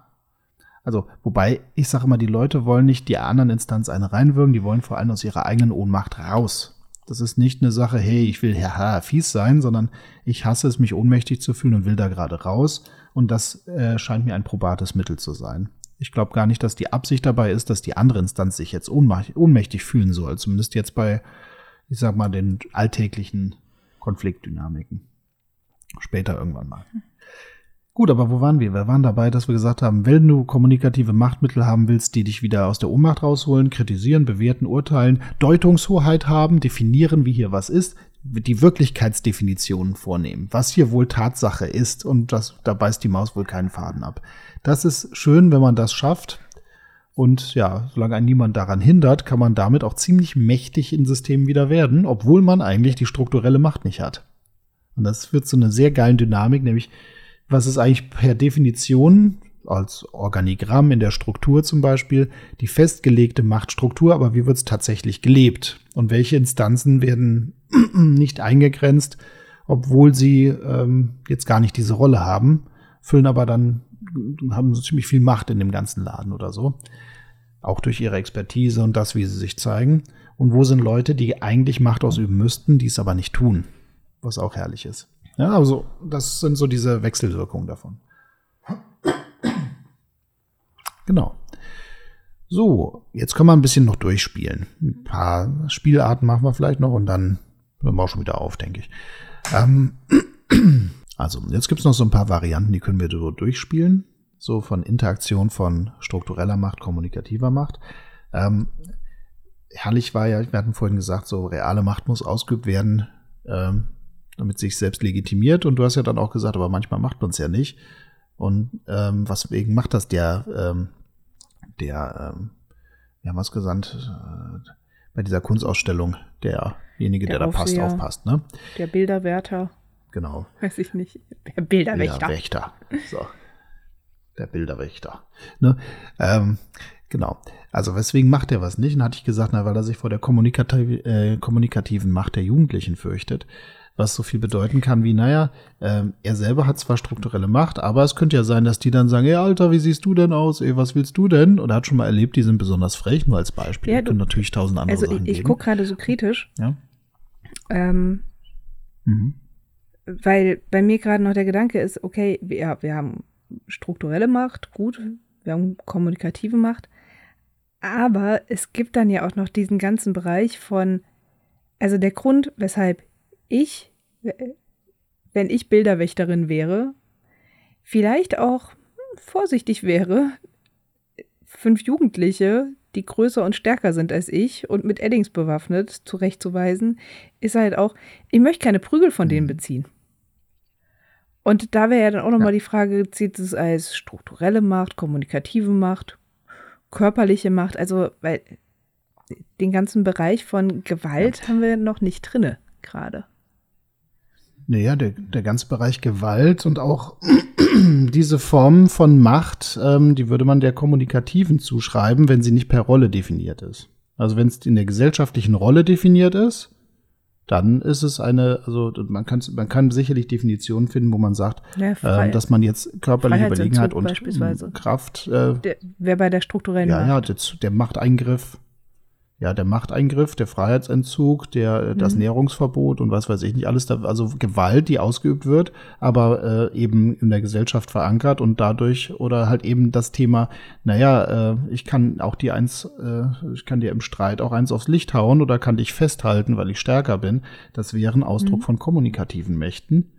also, wobei, ich sage immer, die Leute wollen nicht die anderen Instanz eine reinwirken, die wollen vor allem aus ihrer eigenen Ohnmacht raus. Das ist nicht eine Sache, hey, ich will haha fies sein, sondern ich hasse es, mich ohnmächtig zu fühlen und will da gerade raus. Und das äh, scheint mir ein probates Mittel zu sein. Ich glaube gar nicht, dass die Absicht dabei ist, dass die andere Instanz sich jetzt ohnmächtig fühlen soll. Zumindest jetzt bei, ich sag mal, den alltäglichen Konfliktdynamiken. Später irgendwann mal. Gut, aber wo waren wir? Wir waren dabei, dass wir gesagt haben, wenn du kommunikative Machtmittel haben willst, die dich wieder aus der Ohnmacht rausholen, kritisieren, bewerten, urteilen, Deutungshoheit haben, definieren, wie hier was ist, die Wirklichkeitsdefinitionen vornehmen, was hier wohl Tatsache ist und das, da beißt die Maus wohl keinen Faden ab. Das ist schön, wenn man das schafft. Und ja, solange einen niemand daran hindert, kann man damit auch ziemlich mächtig in Systemen wieder werden, obwohl man eigentlich die strukturelle Macht nicht hat. Und das führt zu einer sehr geilen Dynamik, nämlich was ist eigentlich per Definition als Organigramm in der Struktur zum Beispiel die festgelegte Machtstruktur, aber wie wird es tatsächlich gelebt? Und welche Instanzen werden <clears throat> nicht eingegrenzt, obwohl sie ähm, jetzt gar nicht diese Rolle haben, füllen aber dann, haben ziemlich viel Macht in dem ganzen Laden oder so. Auch durch ihre Expertise und das, wie sie sich zeigen. Und wo sind Leute, die eigentlich Macht ausüben müssten, die es aber nicht tun? Was auch herrlich ist. Ja, also das sind so diese Wechselwirkungen davon. Genau. So, jetzt können wir ein bisschen noch durchspielen. Ein paar Spielarten machen wir vielleicht noch und dann hören wir auch schon wieder auf, denke ich. Ähm, <clears throat> also, jetzt gibt es noch so ein paar Varianten, die können wir so durchspielen. So von Interaktion von struktureller Macht, kommunikativer Macht. Ähm, herrlich war ja, wir hatten vorhin gesagt, so reale Macht muss ausgeübt werden, ähm, damit sich selbst legitimiert. Und du hast ja dann auch gesagt, aber manchmal macht man es ja nicht. Und ähm, weswegen macht das der, ähm, der, ähm, wir haben was gesandt, äh, bei dieser Kunstausstellung, derjenige, der, der da passt, aufpasst, ne? Der Bilderwärter. Genau. Weiß ich nicht. Der Bilderwächter. Bilderwächter. So. Der Bilderwächter. Ne? Ähm, genau. Also weswegen macht er was nicht? Und hatte ich gesagt, na, weil er sich vor der kommunikativ äh, kommunikativen Macht der Jugendlichen fürchtet was so viel bedeuten kann wie, naja, ähm, er selber hat zwar strukturelle Macht, aber es könnte ja sein, dass die dann sagen, ey Alter, wie siehst du denn aus? Ey, was willst du denn? Und er hat schon mal erlebt, die sind besonders frech, nur als Beispiel. Ja, du, können natürlich tausend andere also Sachen ich, ich gucke gerade so kritisch. Ja. Ähm, mhm. Weil bei mir gerade noch der Gedanke ist, okay, wir, wir haben strukturelle Macht, gut, wir haben kommunikative Macht, aber es gibt dann ja auch noch diesen ganzen Bereich von, also der Grund, weshalb ich wenn ich Bilderwächterin wäre, vielleicht auch vorsichtig wäre, fünf Jugendliche, die größer und stärker sind als ich und mit Eddings bewaffnet, zurechtzuweisen, ist halt auch, ich möchte keine Prügel von denen mhm. beziehen. Und da wäre ja dann auch nochmal ja. die Frage, zieht es als strukturelle Macht, kommunikative Macht, körperliche Macht, also, weil den ganzen Bereich von Gewalt ja. haben wir noch nicht drinne gerade. Naja, der, der ganze Bereich Gewalt und auch <clears throat> diese Form von Macht, ähm, die würde man der kommunikativen zuschreiben, wenn sie nicht per Rolle definiert ist. Also wenn es in der gesellschaftlichen Rolle definiert ist, dann ist es eine, also man kann, man kann sicherlich Definitionen finden, wo man sagt, ja, äh, dass man jetzt körperliche Überlegenheit und Kraft. Äh, Wer bei der strukturellen ja, Macht. Ja, der, der Machteingriff ja, der Machteingriff, der Freiheitsentzug, der, äh, das mhm. Nährungsverbot und was weiß ich nicht, alles da, also Gewalt, die ausgeübt wird, aber äh, eben in der Gesellschaft verankert und dadurch oder halt eben das Thema, naja, äh, ich kann auch dir eins, äh, ich kann dir im Streit auch eins aufs Licht hauen oder kann dich festhalten, weil ich stärker bin. Das wäre ein Ausdruck mhm. von kommunikativen Mächten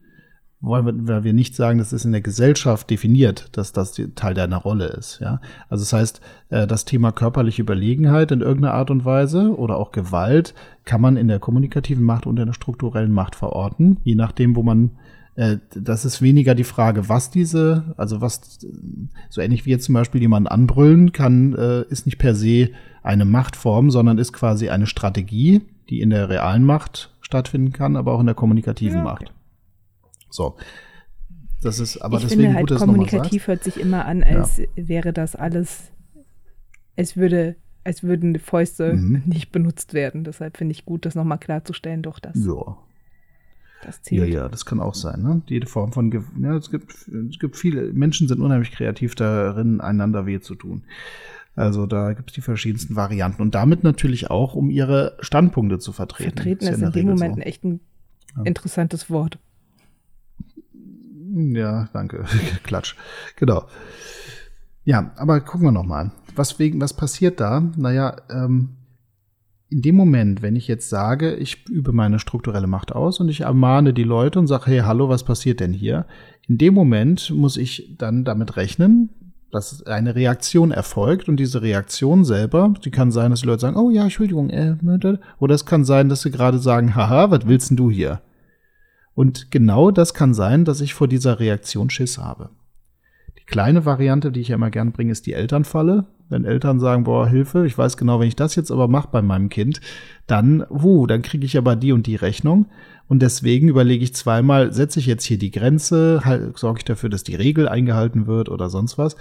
wollen wir, weil wir nicht sagen, das ist in der Gesellschaft definiert, dass das Teil deiner Rolle ist. Ja? Also das heißt, äh, das Thema körperliche Überlegenheit in irgendeiner Art und Weise oder auch Gewalt kann man in der kommunikativen Macht und in der strukturellen Macht verorten, je nachdem, wo man äh, das ist weniger die Frage, was diese, also was, so ähnlich wie jetzt zum Beispiel jemand anbrüllen kann, äh, ist nicht per se eine Machtform, sondern ist quasi eine Strategie, die in der realen Macht stattfinden kann, aber auch in der kommunikativen ja, okay. Macht. So. Das ist aber ich deswegen finde halt, gut, dass kommunikativ hört sich immer an, als ja. wäre das alles, es würde, als würden die Fäuste mhm. nicht benutzt werden. Deshalb finde ich gut, das nochmal klarzustellen, doch das. Ja. Das ja, ja, das kann auch sein. Ne? Jede Form von, ja, es gibt, es gibt viele Menschen sind unheimlich kreativ darin, einander weh zu tun. Also da gibt es die verschiedensten Varianten und damit natürlich auch, um ihre Standpunkte zu vertreten. Vertreten ist, ist in dem Moment so. echt ein interessantes Wort. Ja, danke. <laughs> Klatsch. Genau. Ja, aber gucken wir noch mal. Was was passiert da? Naja, ähm, in dem Moment, wenn ich jetzt sage, ich übe meine strukturelle Macht aus und ich ermahne die Leute und sage, hey, hallo, was passiert denn hier? In dem Moment muss ich dann damit rechnen, dass eine Reaktion erfolgt und diese Reaktion selber, die kann sein, dass die Leute sagen, oh ja, Entschuldigung, äh, oder es kann sein, dass sie gerade sagen, haha, was willst denn du hier? Und genau das kann sein, dass ich vor dieser Reaktion Schiss habe. Die kleine Variante, die ich ja immer gern bringe, ist die Elternfalle. Wenn Eltern sagen, boah, Hilfe, ich weiß genau, wenn ich das jetzt aber mache bei meinem Kind, dann, wuh, dann kriege ich aber die und die Rechnung. Und deswegen überlege ich zweimal, setze ich jetzt hier die Grenze, halt, sorge ich dafür, dass die Regel eingehalten wird oder sonst was.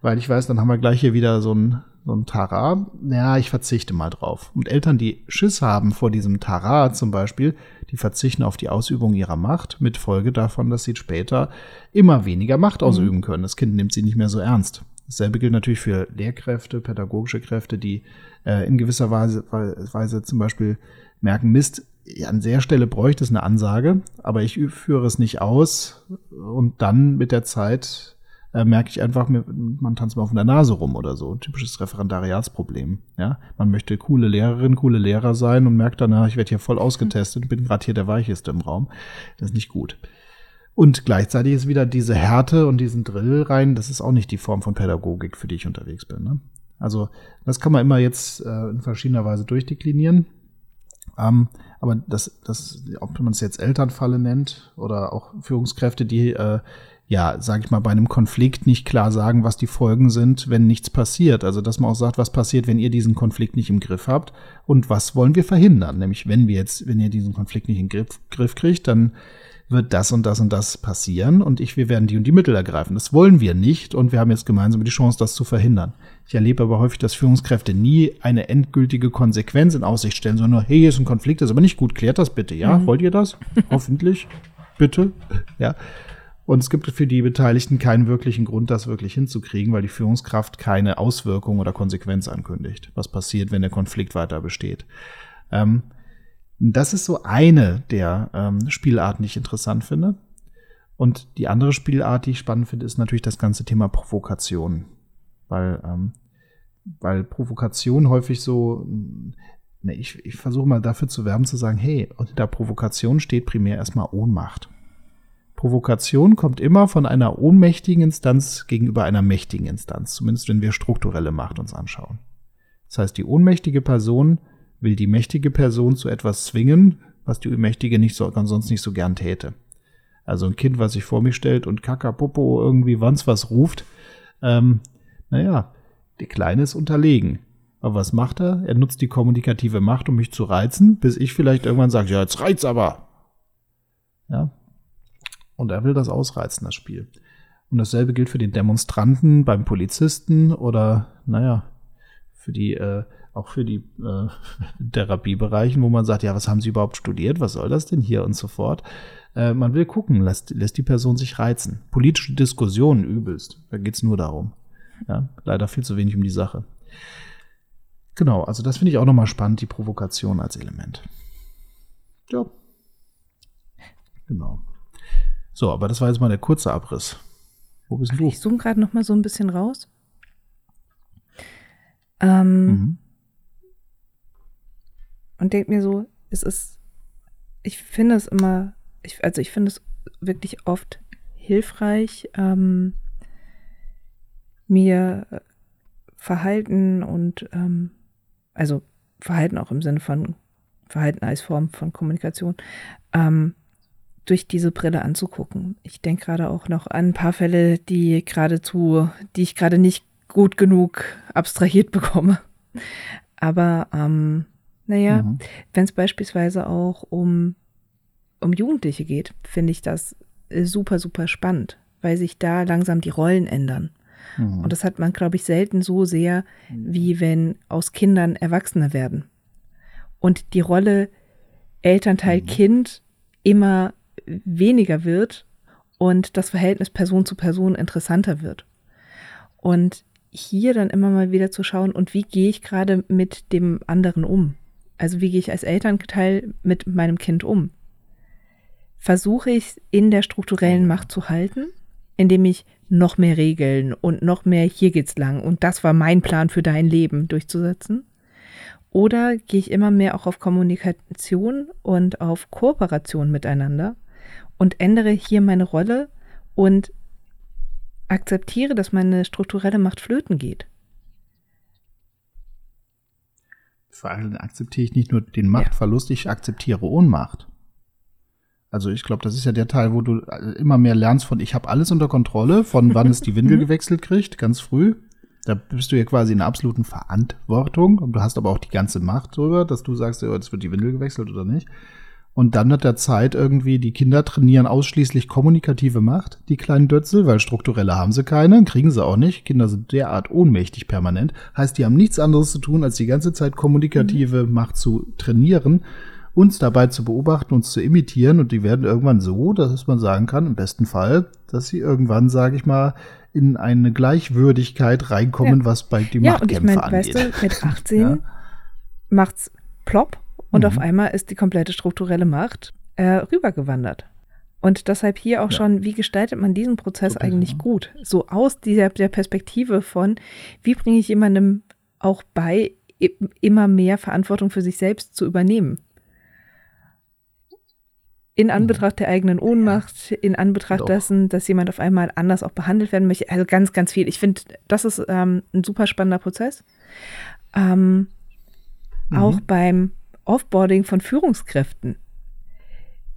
Weil ich weiß, dann haben wir gleich hier wieder so ein, so ein Tara. Ja, ich verzichte mal drauf. Und Eltern, die Schiss haben vor diesem Tara zum Beispiel, die verzichten auf die Ausübung ihrer Macht, mit Folge davon, dass sie später immer weniger Macht mhm. ausüben können. Das Kind nimmt sie nicht mehr so ernst. Dasselbe gilt natürlich für Lehrkräfte, pädagogische Kräfte, die äh, in gewisser Weise, Weise zum Beispiel merken, Mist, an der Stelle bräuchte es eine Ansage, aber ich führe es nicht aus und dann mit der Zeit äh, merke ich einfach, man tanzt mal auf der Nase rum oder so. Typisches Referendariatsproblem. Ja, man möchte coole Lehrerin, coole Lehrer sein und merkt dann, na, ich werde hier voll ausgetestet, bin gerade hier der Weicheste im Raum. Das ist nicht gut. Und gleichzeitig ist wieder diese Härte und diesen Drill rein, das ist auch nicht die Form von Pädagogik, für die ich unterwegs bin. Ne? Also das kann man immer jetzt äh, in verschiedener Weise durchdeklinieren. Ähm, aber das, das, ob man es jetzt Elternfalle nennt oder auch Führungskräfte, die äh, ja, sage ich mal, bei einem Konflikt nicht klar sagen, was die Folgen sind, wenn nichts passiert. Also, dass man auch sagt, was passiert, wenn ihr diesen Konflikt nicht im Griff habt und was wollen wir verhindern? Nämlich, wenn wir jetzt, wenn ihr diesen Konflikt nicht den Griff, Griff kriegt, dann wird das und das und das passieren und ich, wir werden die und die Mittel ergreifen. Das wollen wir nicht und wir haben jetzt gemeinsam die Chance, das zu verhindern. Ich erlebe aber häufig, dass Führungskräfte nie eine endgültige Konsequenz in Aussicht stellen, sondern nur, hey, hier ist ein Konflikt, das ist aber nicht gut, klärt das bitte, ja? Mhm. Wollt ihr das? <laughs> Hoffentlich. Bitte. Ja. Und es gibt für die Beteiligten keinen wirklichen Grund, das wirklich hinzukriegen, weil die Führungskraft keine Auswirkung oder Konsequenz ankündigt, was passiert, wenn der Konflikt weiter besteht. Ähm, das ist so eine der ähm, Spielarten, die ich interessant finde. Und die andere Spielart, die ich spannend finde, ist natürlich das ganze Thema Provokation. Weil, ähm, weil Provokation häufig so, ne, ich, ich versuche mal dafür zu werben, zu sagen, hey, unter Provokation steht primär erstmal Ohnmacht. Provokation kommt immer von einer ohnmächtigen Instanz gegenüber einer mächtigen Instanz, zumindest wenn wir strukturelle Macht uns anschauen. Das heißt, die ohnmächtige Person will die mächtige Person zu etwas zwingen, was die mächtige nicht so, sonst nicht so gern täte. Also ein Kind, was sich vor mich stellt und Kakapopo irgendwie wanns was ruft, ähm, naja, der Kleine ist unterlegen. Aber was macht er? Er nutzt die kommunikative Macht, um mich zu reizen, bis ich vielleicht irgendwann sage, ja, jetzt reiz aber. Ja, und er will das ausreizen, das Spiel. Und dasselbe gilt für den Demonstranten beim Polizisten oder, naja, für die, äh, auch für die äh, <laughs> Therapiebereichen, wo man sagt, ja, was haben Sie überhaupt studiert? Was soll das denn hier und so fort? Äh, man will gucken, lässt, lässt die Person sich reizen. Politische Diskussionen übelst. Da geht's nur darum. Ja, leider viel zu wenig um die Sache. Genau, also das finde ich auch nochmal spannend, die Provokation als Element. Ja. Genau. So, aber das war jetzt mal der kurze Abriss. Wo bist du? Ich zoome gerade noch mal so ein bisschen raus. Ähm, mhm. Und denke mir so, es ist, ich finde es immer, ich, also ich finde es wirklich oft hilfreich, ähm, mir Verhalten und, ähm, also Verhalten auch im Sinne von Verhalten als Form von Kommunikation, ähm, durch diese Brille anzugucken. Ich denke gerade auch noch an ein paar Fälle, die geradezu, die ich gerade nicht gut genug abstrahiert <laughs> bekomme. Aber ähm, naja, mhm. wenn es beispielsweise auch um, um Jugendliche geht, finde ich das super, super spannend, weil sich da langsam die Rollen ändern. Mhm. Und das hat man, glaube ich, selten so sehr, wie wenn aus Kindern Erwachsene werden. Und die Rolle Elternteil-Kind mhm. immer weniger wird und das Verhältnis Person zu Person interessanter wird. Und hier dann immer mal wieder zu schauen, und wie gehe ich gerade mit dem anderen um? Also wie gehe ich als Elternteil mit meinem Kind um? Versuche ich es in der strukturellen Macht zu halten, indem ich noch mehr Regeln und noch mehr hier geht's lang und das war mein Plan für dein Leben durchzusetzen? Oder gehe ich immer mehr auch auf Kommunikation und auf Kooperation miteinander und ändere hier meine Rolle und akzeptiere, dass meine strukturelle Macht flöten geht. Vor allem akzeptiere ich nicht nur den Machtverlust, ich akzeptiere Ohnmacht. Also ich glaube, das ist ja der Teil, wo du äh, immer mehr lernst von, ich habe alles unter Kontrolle, von wann es die <laughs> Windel mhm. gewechselt kriegt, ganz früh. Da bist du ja quasi in der absoluten Verantwortung und du hast aber auch die ganze Macht darüber, dass du sagst, ja, das wird die Windel gewechselt oder nicht. Und dann hat der Zeit irgendwie, die Kinder trainieren ausschließlich kommunikative Macht, die kleinen Dötzel, weil strukturelle haben sie keine, kriegen sie auch nicht. Kinder sind derart ohnmächtig permanent. Heißt, die haben nichts anderes zu tun, als die ganze Zeit kommunikative mhm. Macht zu trainieren, uns dabei zu beobachten, uns zu imitieren. Und die werden irgendwann so, dass man sagen kann, im besten Fall, dass sie irgendwann, sage ich mal, in eine Gleichwürdigkeit reinkommen, ja. was bei die ja, Machtkämpfe und ich mein, angeht. Weißt du, mit 18 <laughs> ja. macht's plopp und mhm. auf einmal ist die komplette strukturelle Macht äh, rübergewandert. Und deshalb hier auch ja. schon, wie gestaltet man diesen Prozess okay, eigentlich ja. gut? So aus dieser der Perspektive von, wie bringe ich jemandem auch bei, immer mehr Verantwortung für sich selbst zu übernehmen? In mhm. Anbetracht der eigenen Ohnmacht, in Anbetracht Doch. dessen, dass jemand auf einmal anders auch behandelt werden möchte. Also ganz, ganz viel. Ich finde, das ist ähm, ein super spannender Prozess. Ähm, mhm. Auch beim Offboarding von Führungskräften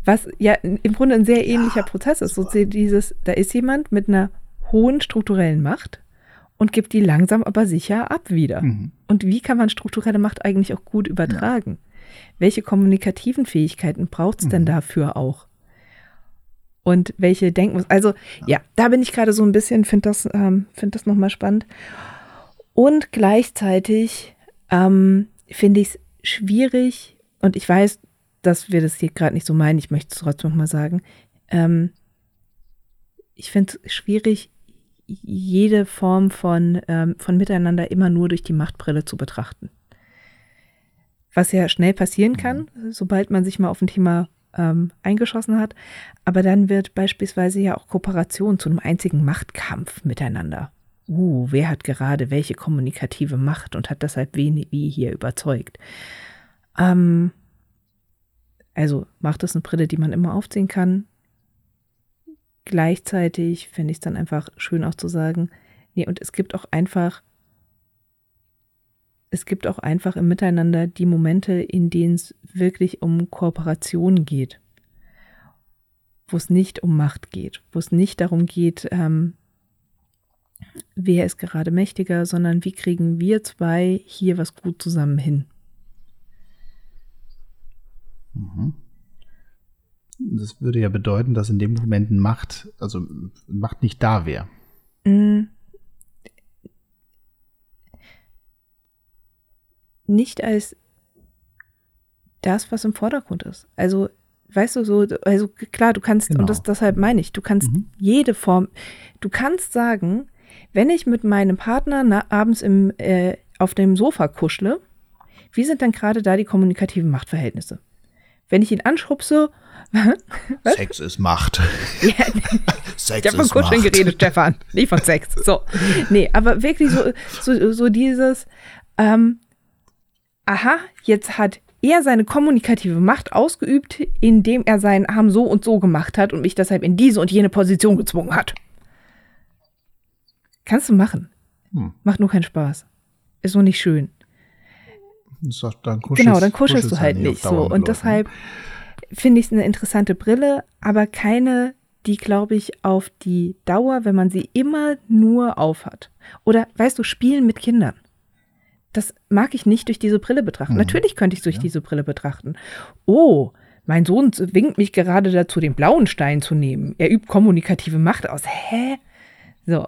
was ja im Grunde ein sehr ähnlicher ja, Prozess ist. So dieses, da ist jemand mit einer hohen strukturellen Macht und gibt die langsam aber sicher ab wieder. Mhm. Und wie kann man strukturelle Macht eigentlich auch gut übertragen? Ja. Welche kommunikativen Fähigkeiten braucht es mhm. denn dafür auch? Und welche Denken, also ja. ja, da bin ich gerade so ein bisschen, finde das, ähm, find das nochmal spannend. Und gleichzeitig ähm, finde ich es schwierig, und ich weiß, dass wir das hier gerade nicht so meinen. Ich möchte es trotzdem noch mal sagen. Ähm, ich finde es schwierig, jede Form von, ähm, von Miteinander immer nur durch die Machtbrille zu betrachten. Was ja schnell passieren mhm. kann, sobald man sich mal auf ein Thema ähm, eingeschossen hat. Aber dann wird beispielsweise ja auch Kooperation zu einem einzigen Machtkampf miteinander. Uh, wer hat gerade welche kommunikative Macht und hat deshalb wen wie hier überzeugt? Ähm, also macht es eine Brille, die man immer aufziehen kann. Gleichzeitig finde ich es dann einfach schön auch zu sagen, nee, und es gibt auch einfach, es gibt auch einfach im Miteinander die Momente, in denen es wirklich um Kooperation geht, wo es nicht um Macht geht, wo es nicht darum geht, ähm, wer ist gerade mächtiger, sondern wie kriegen wir zwei hier was gut zusammen hin. Mhm. Das würde ja bedeuten, dass in dem Moment Macht, also Macht nicht da wäre. Mhm. Nicht als das, was im Vordergrund ist. Also, weißt du, so, also klar, du kannst, genau. und das deshalb meine ich, du kannst mhm. jede Form, du kannst sagen, wenn ich mit meinem Partner na, abends im, äh, auf dem Sofa kuschle, wie sind dann gerade da die kommunikativen Machtverhältnisse? Wenn ich ihn anschubse. <laughs> Was? Sex ist Macht. Ja, <laughs> Sex ich habe von Kuscheln geredet, Stefan. Nicht von Sex. So. Nee, aber wirklich so, so, so dieses, ähm, aha, jetzt hat er seine kommunikative Macht ausgeübt, indem er seinen Arm so und so gemacht hat und mich deshalb in diese und jene Position gezwungen hat. Kannst du machen. Hm. Macht nur keinen Spaß. Ist nur nicht schön. Dann genau, dann kuschelst, du halt nicht so. Und deshalb finde ich es eine interessante Brille, aber keine, die, glaube ich, auf die Dauer, wenn man sie immer nur aufhat. Oder, weißt du, spielen mit Kindern. Das mag ich nicht durch diese Brille betrachten. Mhm. Natürlich könnte ich es durch ja. diese Brille betrachten. Oh, mein Sohn winkt mich gerade dazu, den blauen Stein zu nehmen. Er übt kommunikative Macht aus. Hä? So.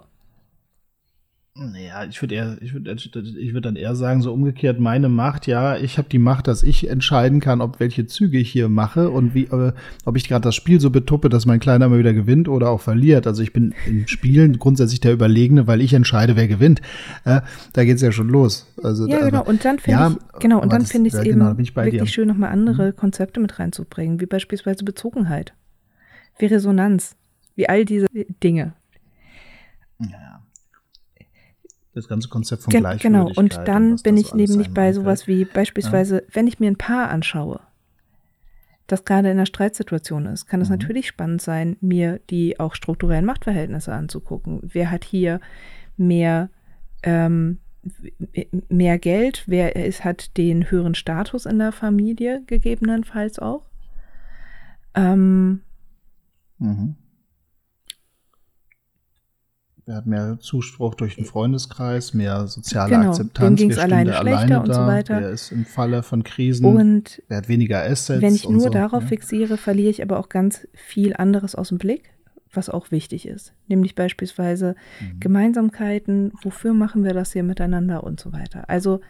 Naja, ich würde eher, ich würde, ich würde dann eher sagen, so umgekehrt, meine Macht, ja, ich habe die Macht, dass ich entscheiden kann, ob welche Züge ich hier mache und wie, äh, ob ich gerade das Spiel so betuppe, dass mein Kleiner mal wieder gewinnt oder auch verliert. Also ich bin im Spielen grundsätzlich der Überlegene, weil ich entscheide, wer gewinnt. Äh, da geht's ja schon los. Also, ja, genau. Und dann finde ja, ich, genau, und dann finde ich es eben genau, wirklich dir. schön, nochmal andere mhm. Konzepte mit reinzubringen, wie beispielsweise Bezogenheit, wie Resonanz, wie all diese Dinge. Ja das ganze Konzept von Ge Gleichwürdigkeit. Genau, und dann und bin ich nämlich bei sowas wie beispielsweise, ja. wenn ich mir ein Paar anschaue, das gerade in einer Streitsituation ist, kann es mhm. natürlich spannend sein, mir die auch strukturellen Machtverhältnisse anzugucken. Wer hat hier mehr, ähm, mehr Geld? Wer ist, hat den höheren Status in der Familie gegebenenfalls auch? Ähm, mhm. Wer hat mehr Zuspruch durch den Freundeskreis, mehr soziale genau, Akzeptanz, dem ging es alleine schlechter alleine und so weiter. Wer ist im Falle von Krisen, und wer hat weniger Assets. Wenn ich nur so, darauf ja. fixiere, verliere ich aber auch ganz viel anderes aus dem Blick, was auch wichtig ist. Nämlich beispielsweise mhm. Gemeinsamkeiten, wofür machen wir das hier miteinander und so weiter. Also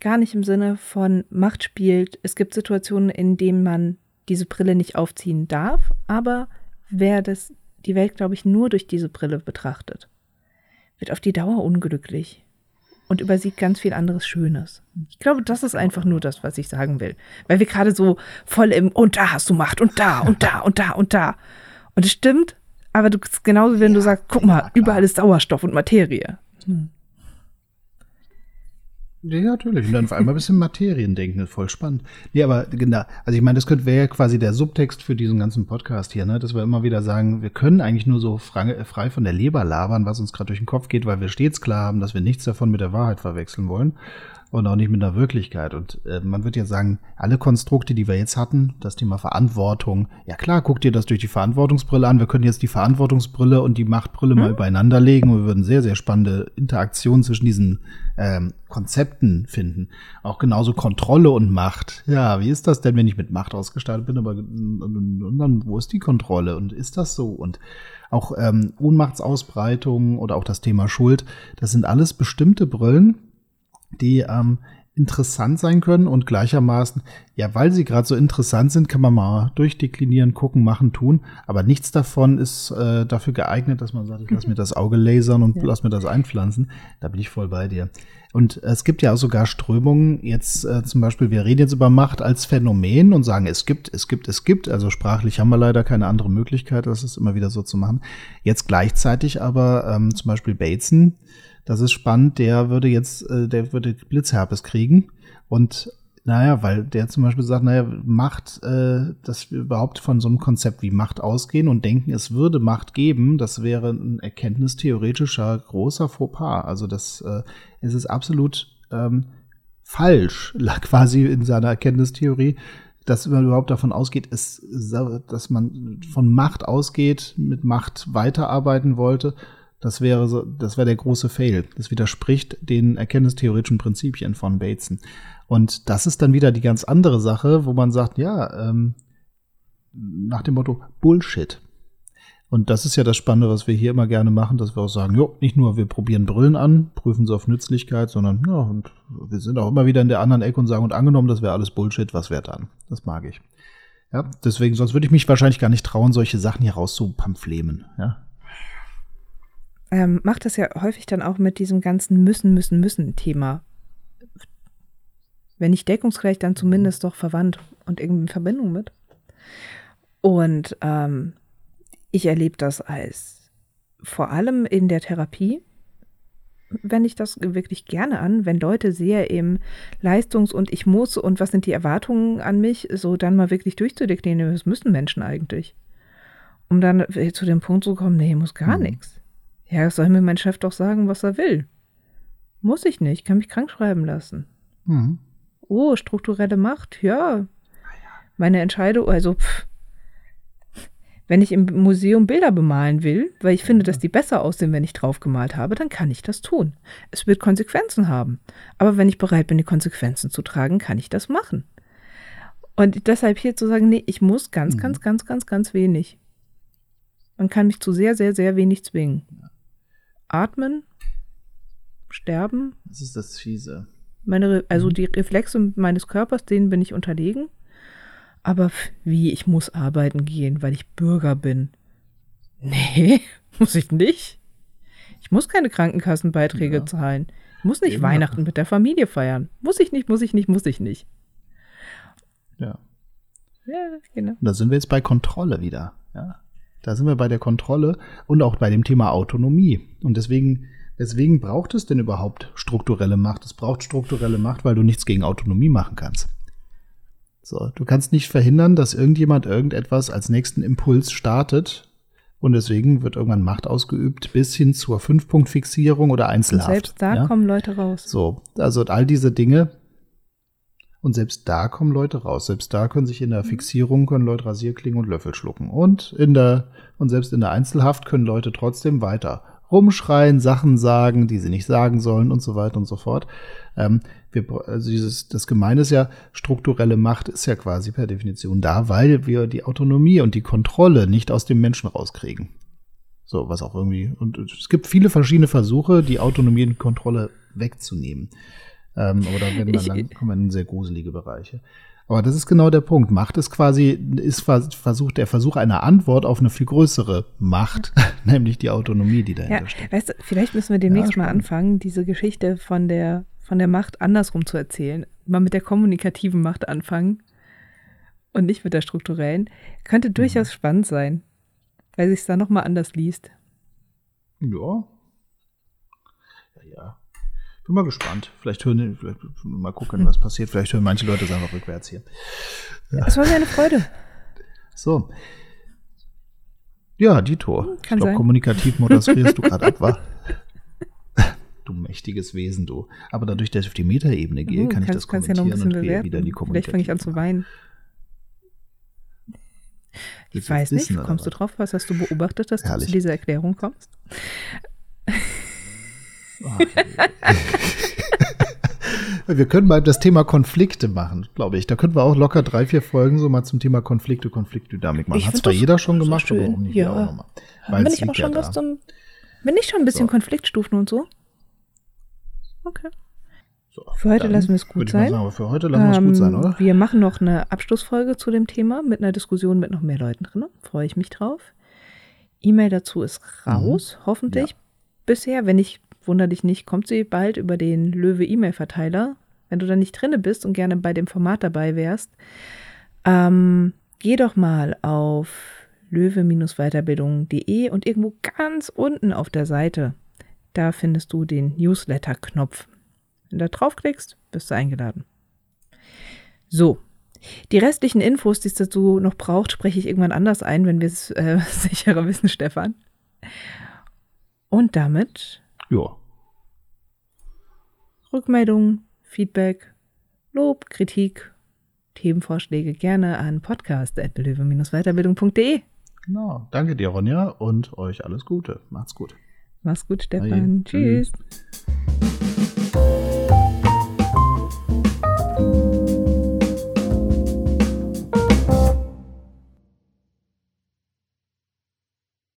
gar nicht im Sinne von Macht spielt. Es gibt Situationen, in denen man diese Brille nicht aufziehen darf, aber wer das die Welt, glaube ich, nur durch diese Brille betrachtet, wird auf die Dauer unglücklich und übersieht ganz viel anderes Schönes. Ich glaube, das ist einfach nur das, was ich sagen will. Weil wir gerade so voll im und da hast du Macht und da und da und da und da. Und es stimmt, aber du genauso, wenn ja, du sagst, guck mal, überall ist Sauerstoff und Materie. Hm. Ja, natürlich. Und dann vor allem ein bisschen Materien denken, ist voll spannend. Nee, aber genau, also ich meine, das könnte wäre ja quasi der Subtext für diesen ganzen Podcast hier, ne? Dass wir immer wieder sagen, wir können eigentlich nur so frei von der Leber labern, was uns gerade durch den Kopf geht, weil wir stets klar haben, dass wir nichts davon mit der Wahrheit verwechseln wollen und auch nicht mit der Wirklichkeit. Und äh, man wird ja sagen, alle Konstrukte, die wir jetzt hatten, das Thema Verantwortung, ja klar, guck dir das durch die Verantwortungsbrille an. Wir können jetzt die Verantwortungsbrille und die Machtbrille mhm. mal übereinander legen und wir würden sehr, sehr spannende Interaktionen zwischen diesen ähm, Konzepten finden. Auch genauso Kontrolle und Macht. Ja, wie ist das denn, wenn ich mit Macht ausgestattet bin? Aber und, und dann, wo ist die Kontrolle? Und ist das so? Und auch ähm, Ohnmachtsausbreitung oder auch das Thema Schuld, das sind alles bestimmte Brillen, die ähm, interessant sein können und gleichermaßen, ja, weil sie gerade so interessant sind, kann man mal durchdeklinieren, gucken, machen, tun. Aber nichts davon ist äh, dafür geeignet, dass man sagt, ich lass mir das Auge lasern und <laughs> ja. lass mir das einpflanzen. Da bin ich voll bei dir. Und es gibt ja auch sogar Strömungen, jetzt äh, zum Beispiel, wir reden jetzt über Macht als Phänomen und sagen, es gibt, es gibt, es gibt. Also sprachlich haben wir leider keine andere Möglichkeit, das ist immer wieder so zu machen. Jetzt gleichzeitig aber ähm, zum Beispiel Bateson, das ist spannend, der würde jetzt, äh, der würde Blitzherpes kriegen. Und naja, weil der zum Beispiel sagt, naja, Macht, äh, dass wir überhaupt von so einem Konzept wie Macht ausgehen und denken, es würde Macht geben, das wäre ein erkenntnistheoretischer großer Fauxpas. Also das äh, es ist absolut ähm, falsch, <laughs> quasi in seiner Erkenntnistheorie, dass man überhaupt davon ausgeht, ist, dass man von Macht ausgeht, mit Macht weiterarbeiten wollte das wäre so, das wäre der große Fail. Das widerspricht den erkenntnistheoretischen Prinzipien von Bateson. Und das ist dann wieder die ganz andere Sache, wo man sagt, ja, ähm, nach dem Motto Bullshit. Und das ist ja das Spannende, was wir hier immer gerne machen, dass wir auch sagen, jo, nicht nur wir probieren Brillen an, prüfen sie auf Nützlichkeit, sondern ja, und wir sind auch immer wieder in der anderen Ecke und sagen, und angenommen, das wäre alles Bullshit, was wäre dann? Das mag ich. Ja, deswegen, sonst würde ich mich wahrscheinlich gar nicht trauen, solche Sachen hier rauszupampflemen. Ja, ähm, macht das ja häufig dann auch mit diesem ganzen Müssen, Müssen, Müssen-Thema. Wenn nicht deckungsgleich, dann zumindest doch verwandt und irgendwie in Verbindung mit. Und ähm, ich erlebe das als vor allem in der Therapie, wende ich das wirklich gerne an, wenn Leute sehr im Leistungs- und ich muss und was sind die Erwartungen an mich, so dann mal wirklich durchzudeklinieren, was müssen Menschen eigentlich? Um dann zu dem Punkt zu kommen, nee, muss gar mhm. nichts. Ja, soll mir mein Chef doch sagen, was er will. Muss ich nicht, kann mich krank schreiben lassen. Mhm. Oh, strukturelle Macht, ja. Meine Entscheidung, also pff, wenn ich im Museum Bilder bemalen will, weil ich finde, dass die besser aussehen, wenn ich drauf gemalt habe, dann kann ich das tun. Es wird Konsequenzen haben. Aber wenn ich bereit bin, die Konsequenzen zu tragen, kann ich das machen. Und deshalb hier zu sagen, nee, ich muss ganz, mhm. ganz, ganz, ganz, ganz wenig. Man kann mich zu sehr, sehr, sehr wenig zwingen. Atmen, Sterben. Das ist das Fiese. Meine, also mhm. die Reflexe meines Körpers, denen bin ich unterlegen. Aber wie, ich muss arbeiten gehen, weil ich Bürger bin. Nee, <laughs> muss ich nicht. Ich muss keine Krankenkassenbeiträge ja. zahlen. Ich muss nicht Eben Weihnachten mit der Familie feiern. Muss ich nicht, muss ich nicht, muss ich nicht. Ja. Ja, genau. Da sind wir jetzt bei Kontrolle wieder. Ja. Da sind wir bei der Kontrolle und auch bei dem Thema Autonomie. Und deswegen, deswegen braucht es denn überhaupt strukturelle Macht? Es braucht strukturelle Macht, weil du nichts gegen Autonomie machen kannst. So, du kannst nicht verhindern, dass irgendjemand irgendetwas als nächsten Impuls startet und deswegen wird irgendwann Macht ausgeübt bis hin zur Fünf-Punkt-Fixierung oder Einzelhaft. Und selbst da ja? kommen Leute raus. So, also all diese Dinge, und selbst da kommen Leute raus. Selbst da können sich in der mhm. Fixierung können Leute Rasierklingen und Löffel schlucken. Und in der, und selbst in der Einzelhaft können Leute trotzdem weiter rumschreien, Sachen sagen, die sie nicht sagen sollen und so weiter und so fort. Ähm, wir, also dieses, das Gemeine ist ja, strukturelle Macht ist ja quasi per Definition da, weil wir die Autonomie und die Kontrolle nicht aus dem Menschen rauskriegen. So, was auch irgendwie, und es gibt viele verschiedene Versuche, die Autonomie und Kontrolle wegzunehmen. Ähm, aber da werden wir lang, kommen wir in sehr gruselige Bereiche. Aber das ist genau der Punkt. Macht ist quasi, ist versucht der Versuch einer Antwort auf eine viel größere Macht, ja. <laughs> nämlich die Autonomie, die dahinter ja, steht. Weißt du, vielleicht müssen wir demnächst ja, mal anfangen, diese Geschichte von der, von der Macht andersrum zu erzählen. Mal mit der kommunikativen Macht anfangen und nicht mit der strukturellen. Könnte durchaus mhm. spannend sein, weil sich da nochmal anders liest. Ja bin mal gespannt. Vielleicht hören, vielleicht mal gucken, was passiert. Vielleicht hören manche Leute es einfach rückwärts hier. Ja. Es war mir eine Freude. So. Ja, Dito. Kann ich glaube, kommunikativ moderierst du gerade ab, wa? <laughs> Du mächtiges Wesen, du. Aber dadurch, dass ich auf die Metaebene gehe, kann ich das kommentieren ja und bewerten. wieder die Kommunikation. Vielleicht fange ich an zu weinen. Ich weiß nicht, wissen, kommst du drauf? Was hast du beobachtet, dass Herrlich. du zu dieser Erklärung kommst? <laughs> wir können mal das Thema Konflikte machen, glaube ich. Da könnten wir auch locker drei, vier Folgen so mal zum Thema Konflikte, Konfliktdynamik machen. Hat zwar jeder schon gemacht, schön. aber auch nicht ja. auch nochmal. Bin ich auch schon ja was zum, bin ich schon ein bisschen so. Konfliktstufen und so? Okay. So, für heute lassen wir es gut sein. Sagen, für heute lassen wir es gut sein, oder? Wir machen noch eine Abschlussfolge zu dem Thema mit einer Diskussion mit noch mehr Leuten drin. Freue ich mich drauf. E-Mail dazu ist raus, mhm. hoffentlich. Ja. Bisher, wenn ich wunder dich nicht, kommt sie bald über den Löwe-E-Mail-Verteiler. Wenn du da nicht drinne bist und gerne bei dem Format dabei wärst, ähm, geh doch mal auf löwe-weiterbildung.de und irgendwo ganz unten auf der Seite, da findest du den Newsletter-Knopf. Wenn du da draufklickst, bist du eingeladen. So, die restlichen Infos, die es dazu noch braucht, spreche ich irgendwann anders ein, wenn wir es äh, <laughs> sicherer wissen, Stefan. Und damit ja. Rückmeldungen, Feedback, Lob, Kritik, Themenvorschläge gerne an podcast.löwe-weiterbildung.de. Genau. Danke dir, Ronja, und euch alles Gute. Macht's gut. Mach's gut, Stefan. Bye. Tschüss. Tschüss.